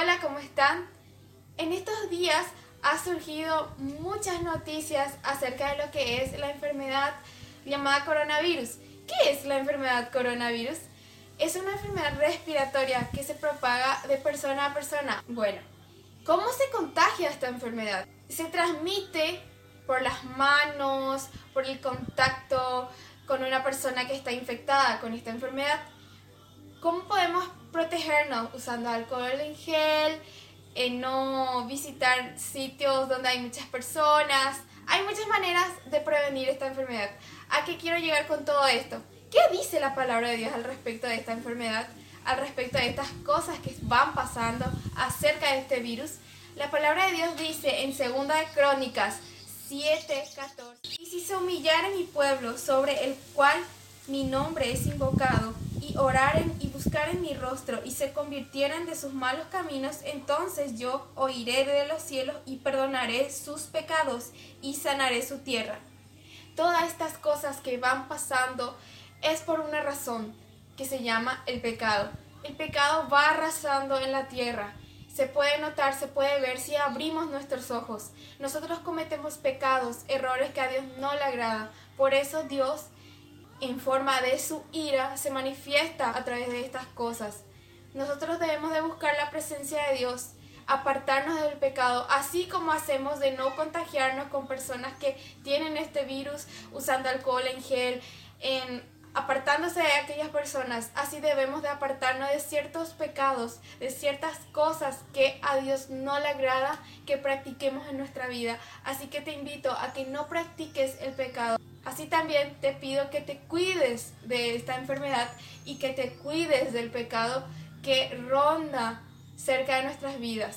Hola, ¿cómo están? En estos días ha surgido muchas noticias acerca de lo que es la enfermedad llamada coronavirus. ¿Qué es la enfermedad coronavirus? Es una enfermedad respiratoria que se propaga de persona a persona. Bueno, ¿cómo se contagia esta enfermedad? Se transmite por las manos, por el contacto con una persona que está infectada con esta enfermedad. ¿Cómo podemos protegernos? Usando alcohol en gel, en no visitar sitios donde hay muchas personas. Hay muchas maneras de prevenir esta enfermedad. ¿A qué quiero llegar con todo esto? ¿Qué dice la palabra de Dios al respecto de esta enfermedad? Al respecto de estas cosas que van pasando acerca de este virus. La palabra de Dios dice en Segunda de Crónicas 7, 14. Y si se humillaren mi pueblo sobre el cual mi nombre es invocado, y oraren y buscaren mi rostro, y se convirtieran de sus malos caminos, entonces yo oiré de los cielos y perdonaré sus pecados y sanaré su tierra. Todas estas cosas que van pasando es por una razón que se llama el pecado. El pecado va arrasando en la tierra se puede notar, se puede ver si abrimos nuestros ojos. Nosotros cometemos pecados, errores que a Dios no le agrada. Por eso Dios, en forma de su ira, se manifiesta a través de estas cosas. Nosotros debemos de buscar la presencia de Dios, apartarnos del pecado, así como hacemos de no contagiarnos con personas que tienen este virus usando alcohol en gel, en apartándose de aquellas personas, así debemos de apartarnos de ciertos pecados, de ciertas cosas que a Dios no le agrada que practiquemos en nuestra vida. Así que te invito a que no practiques el pecado. Así también te pido que te cuides de esta enfermedad y que te cuides del pecado que ronda cerca de nuestras vidas.